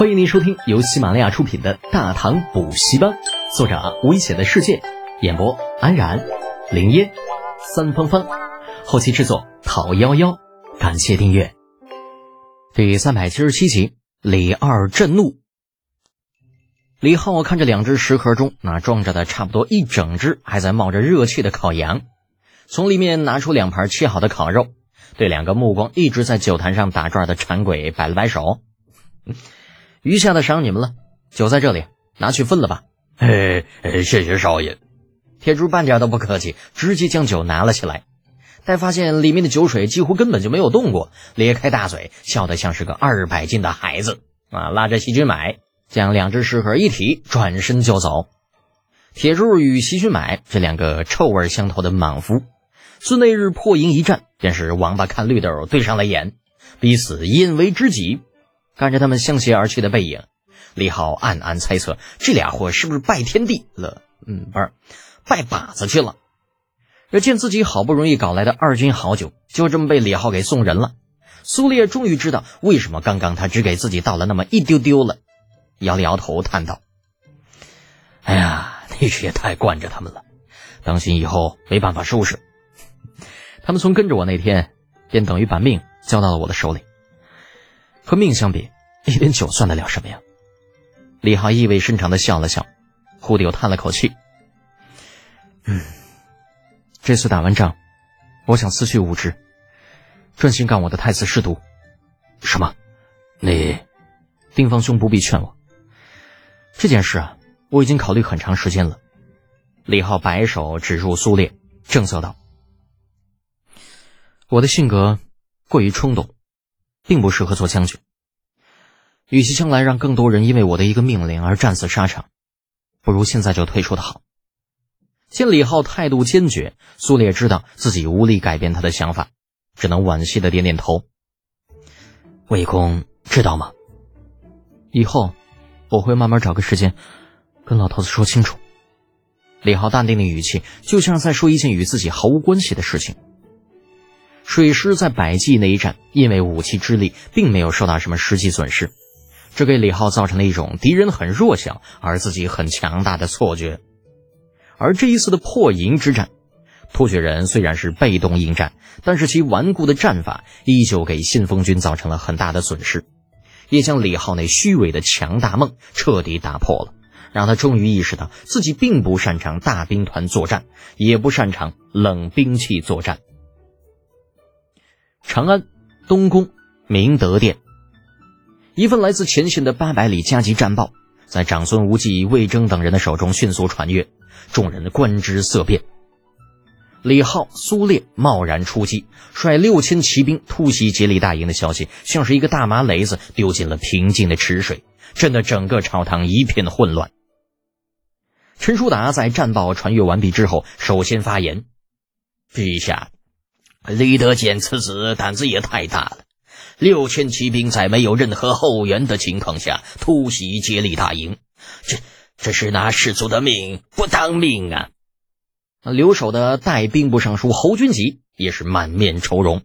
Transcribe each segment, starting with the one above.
欢迎您收听由喜马拉雅出品的《大唐补习班》，作者危险的世界，演播安然、林烟、三芳芳，后期制作陶幺幺。感谢订阅。第三百七十七集，李二震怒。李浩看着两只食盒中那装着的差不多一整只还在冒着热气的烤羊，从里面拿出两盘切好的烤肉，对两个目光一直在酒坛上打转的馋鬼摆了摆手。余下的赏你们了，酒在这里，拿去分了吧。嘿，谢谢少爷。铁柱半点都不客气，直接将酒拿了起来。待发现里面的酒水几乎根本就没有动过，咧开大嘴，笑得像是个二百斤的孩子啊！拉着细菌买，将两只食盒一提，转身就走。铁柱与细菌买这两个臭味相投的莽夫，自那日破营一战，便是王八看绿豆对上了眼，彼此因为知己。看着他们相携而去的背影，李浩暗暗猜测，这俩货是不是拜天地了？嗯，不是，拜把子去了。这见自己好不容易搞来的二军好酒，就这么被李浩给送人了。苏烈终于知道为什么刚刚他只给自己倒了那么一丢丢了，摇了摇头，叹道：“哎呀，那是也太惯着他们了，当心以后没办法收拾。他们从跟着我那天，便等于把命交到了我的手里。”和命相比，一点酒算得了什么呀？李浩意味深长的笑了笑，忽地又叹了口气：“嗯，这次打完仗，我想辞去武职，专心干我的太子侍读。”什么？你？丁方兄不必劝我。这件事啊，我已经考虑很长时间了。李浩摆手指住苏烈，正色道：“我的性格过于冲动。”并不适合做将军。与其将来让更多人因为我的一个命令而战死沙场，不如现在就退出的好。见李浩态度坚决，苏烈知道自己无力改变他的想法，只能惋惜的点点头。魏公知道吗？以后我会慢慢找个时间跟老头子说清楚。李浩淡定的语气，就像在说一件与自己毫无关系的事情。水师在百济那一战，因为武器之力，并没有受到什么实际损失，这给李浩造成了一种敌人很弱小，而自己很强大的错觉。而这一次的破营之战，突厥人虽然是被动应战，但是其顽固的战法依旧给信封军造成了很大的损失，也将李浩那虚伪的强大梦彻底打破了，让他终于意识到自己并不擅长大兵团作战，也不擅长冷兵器作战。长安东宫明德殿，一份来自前线的八百里加急战报，在长孙无忌、魏征等人的手中迅速传阅，众人观之色变。李浩、苏烈贸然出击，率六千骑兵突袭竭力大营的消息，像是一个大麻雷子丢进了平静的池水，震得整个朝堂一片混乱。陈叔达在战报传阅完毕之后，首先发言：“陛下。”李德俭此子胆子也太大了，六千骑兵在没有任何后援的情况下突袭接力大营，这这是拿士卒的命不当命啊！留守的带兵部尚书侯君集也是满面愁容。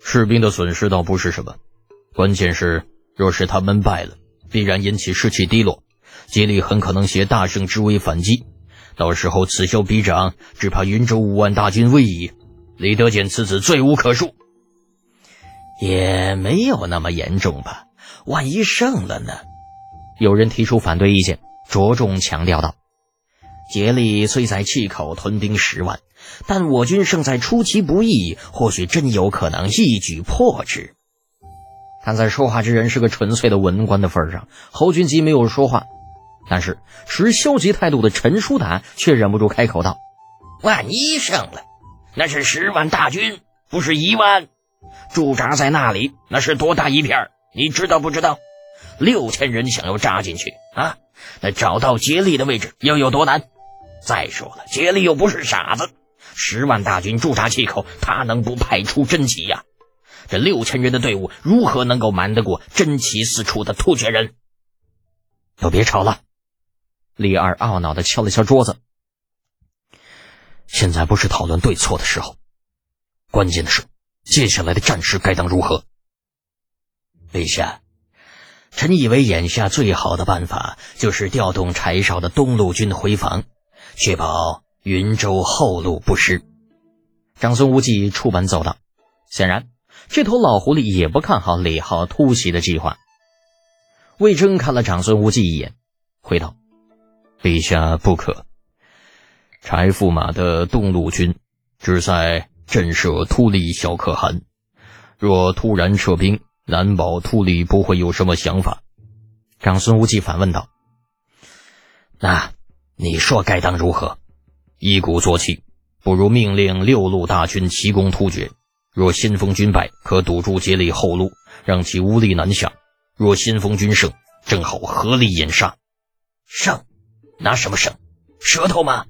士兵的损失倒不是什么，关键是若是他们败了，必然引起士气低落，接力很可能携大胜之威反击，到时候此消彼长，只怕云州五万大军危矣。李德俭此子罪无可恕，也没有那么严重吧？万一胜了呢？有人提出反对意见，着重强调道：“竭力虽在气口屯兵十万，但我军胜在出其不意，或许真有可能一举破之。”看在说话之人是个纯粹的文官的份上，侯君集没有说话，但是持消极态度的陈叔达却忍不住开口道：“万一胜了？”那是十万大军，不是一万，驻扎在那里，那是多大一片你知道不知道？六千人想要扎进去啊，那找到杰力的位置要有多难？再说了，杰力又不是傻子，十万大军驻扎气口，他能不派出真奇呀？这六千人的队伍如何能够瞒得过真奇四处的突厥人？都别吵了！李二懊恼的敲了敲桌子。现在不是讨论对错的时候，关键的是接下来的战事该当如何。陛下，臣以为眼下最好的办法就是调动柴少的东路军回防，确保云州后路不失。长孙无忌出门走道，显然这头老狐狸也不看好李浩突袭的计划。魏征看了长孙无忌一眼，回道：“陛下不可。柴驸马的东路军只在震慑突利小可汗，若突然撤兵。”难保秃李不会有什么想法。长孙无忌反问道：“那你说该当如何？一鼓作气，不如命令六路大军齐攻突厥。若先锋军败，可堵住竭力后路，让其无力南下；若先锋军胜，正好合力掩杀。胜？拿什么胜？舌头吗？”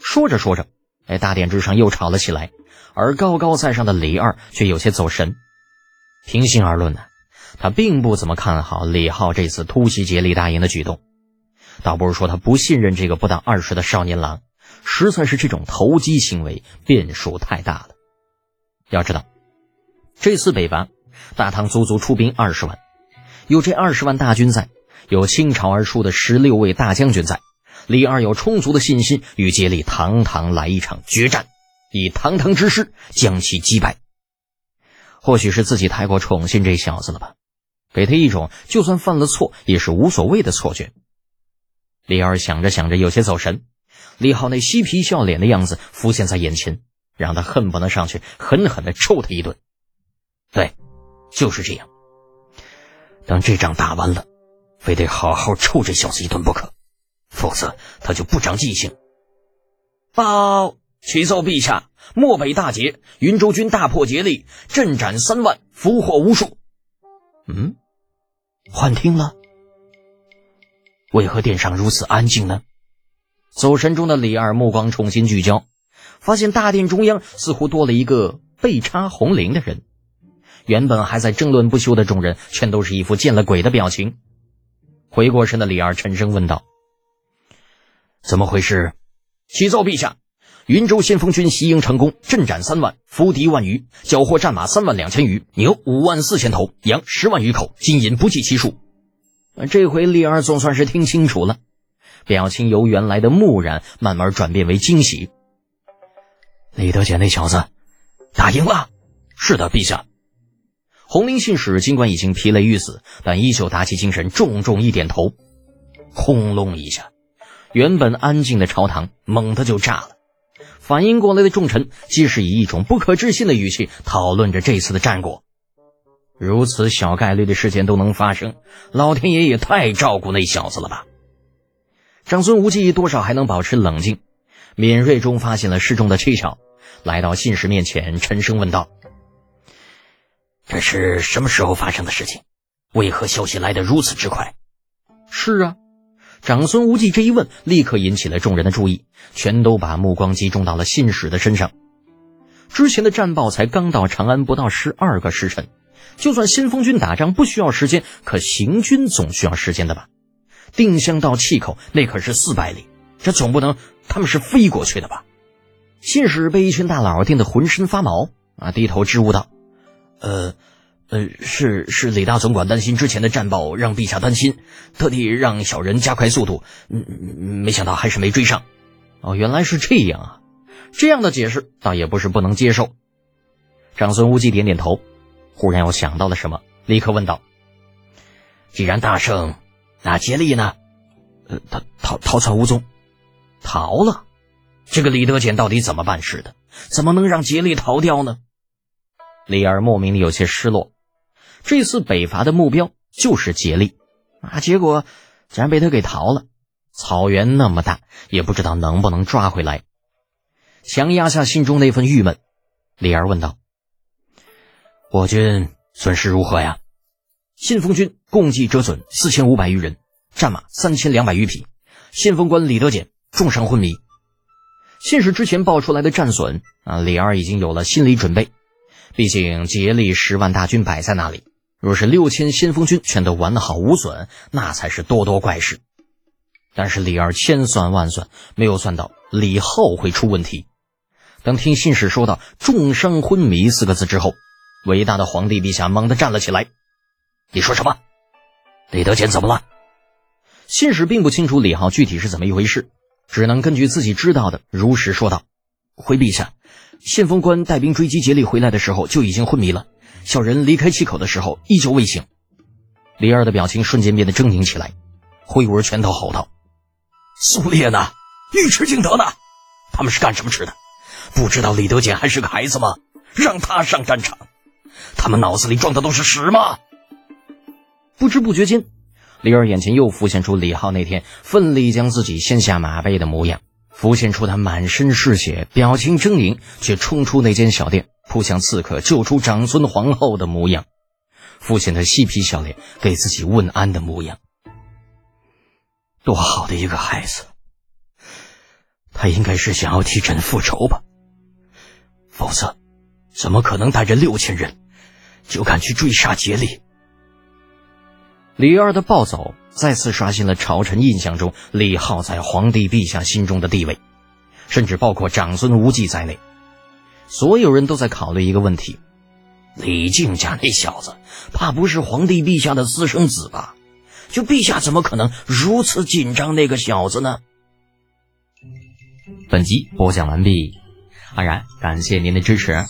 说着说着，哎，大殿之上又吵了起来，而高高在上的李二却有些走神。平心而论呢，他并不怎么看好李浩这次突袭竭力大营的举动，倒不是说他不信任这个不到二十的少年郎，实在是这种投机行为变数太大了。要知道，这次北伐，大唐足足出兵二十万，有这二十万大军在，有倾巢而出的十六位大将军在，李二有充足的信心与竭力堂堂来一场决战，以堂堂之势将其击败。或许是自己太过宠信这小子了吧，给他一种就算犯了错也是无所谓的错觉。李二想着想着，有些走神。李浩那嬉皮笑脸的样子浮现在眼前，让他恨不能上去狠狠的抽他一顿。对，就是这样。等这仗打完了，非得好好抽这小子一顿不可，否则他就不长记性。报。启奏陛下，漠北大捷，云州军大破竭力，阵斩三万，俘获无数。嗯，幻听了？为何殿上如此安静呢？走神中的李二目光重新聚焦，发现大殿中央似乎多了一个背插红绫的人。原本还在争论不休的众人，全都是一副见了鬼的表情。回过神的李二沉声问道：“怎么回事？”启奏陛下。云州先锋军袭营成功，阵斩三万，俘敌万余，缴获战马三万两千余，牛五万四千头，羊十万余口，金银不计其数。这回李二总算是听清楚了，表情由原来的木然慢慢转变为惊喜。李德简那小子打赢了，是的，陛下。红林信使尽管已经疲累欲死，但依旧打起精神，重重一点头。轰隆一下，原本安静的朝堂猛地就炸了。反应过来的众臣，皆是以一种不可置信的语气讨论着这次的战果。如此小概率的事件都能发生，老天爷也太照顾那小子了吧！长孙无忌多少还能保持冷静，敏锐中发现了事中的蹊跷，来到信使面前，沉声问道：“这是什么时候发生的事情？为何消息来得如此之快？”是啊。长孙无忌这一问，立刻引起了众人的注意，全都把目光集中到了信使的身上。之前的战报才刚到长安不到十二个时辰，就算先锋军打仗不需要时间，可行军总需要时间的吧？定襄到碛口那可是四百里，这总不能他们是飞过去的吧？信使被一群大佬盯得浑身发毛啊，低头支吾道：“呃。”呃，是是，李大总管担心之前的战报让陛下担心，特地让小人加快速度。嗯，没想到还是没追上。哦，原来是这样啊！这样的解释倒也不是不能接受。长孙无忌点点头，忽然又想到了什么，立刻问道：“既然大胜，那竭力呢？呃，他逃逃窜无踪，逃了。这个李德简到底怎么办事的？怎么能让竭力逃掉呢？”李二莫名的有些失落。这次北伐的目标就是竭力啊，结果竟然被他给逃了。草原那么大，也不知道能不能抓回来。强压下心中那份郁闷，李儿问道：“我军损失如何呀？”信封军共计折损四千五百余人，战马三千两百余匹，信封官李德俭重伤昏迷。信使之前报出来的战损啊，李二已经有了心理准备。毕竟竭力十万大军摆在那里。若是六千先锋军全都完好无损，那才是多多怪事。但是李二千算万算，没有算到李浩会出问题。当听信使说到“重伤昏迷”四个字之后，伟大的皇帝陛下猛地站了起来：“你说什么？李德简怎么了？信使并不清楚李浩具体是怎么一回事，只能根据自己知道的如实说道：“回陛下，先锋官带兵追击竭力回来的时候就已经昏迷了，小人离开气口的时候依旧未醒。”李二的表情瞬间变得狰狞起来，挥舞着拳头吼道：“苏烈呢？尉迟敬德呢？他们是干什么吃的？不知道李德简还是个孩子吗？让他上战场？他们脑子里装的都是屎吗？”不知不觉间，李二眼前又浮现出李浩那天奋力将自己掀下马背的模样，浮现出他满身是血、表情狰狞却冲出那间小店扑向刺客救出长孙皇后的模样，父亲他嬉皮笑脸给自己问安的模样。多好的一个孩子！他应该是想要替朕复仇吧？否则，怎么可能带着六千人就敢去追杀竭力？李二的暴走再次刷新了朝臣印象中李浩在皇帝陛下心中的地位，甚至包括长孙无忌在内，所有人都在考虑一个问题：李靖家那小子，怕不是皇帝陛下的私生子吧？就陛下怎么可能如此紧张那个小子呢？本集播讲完毕，安然感谢您的支持。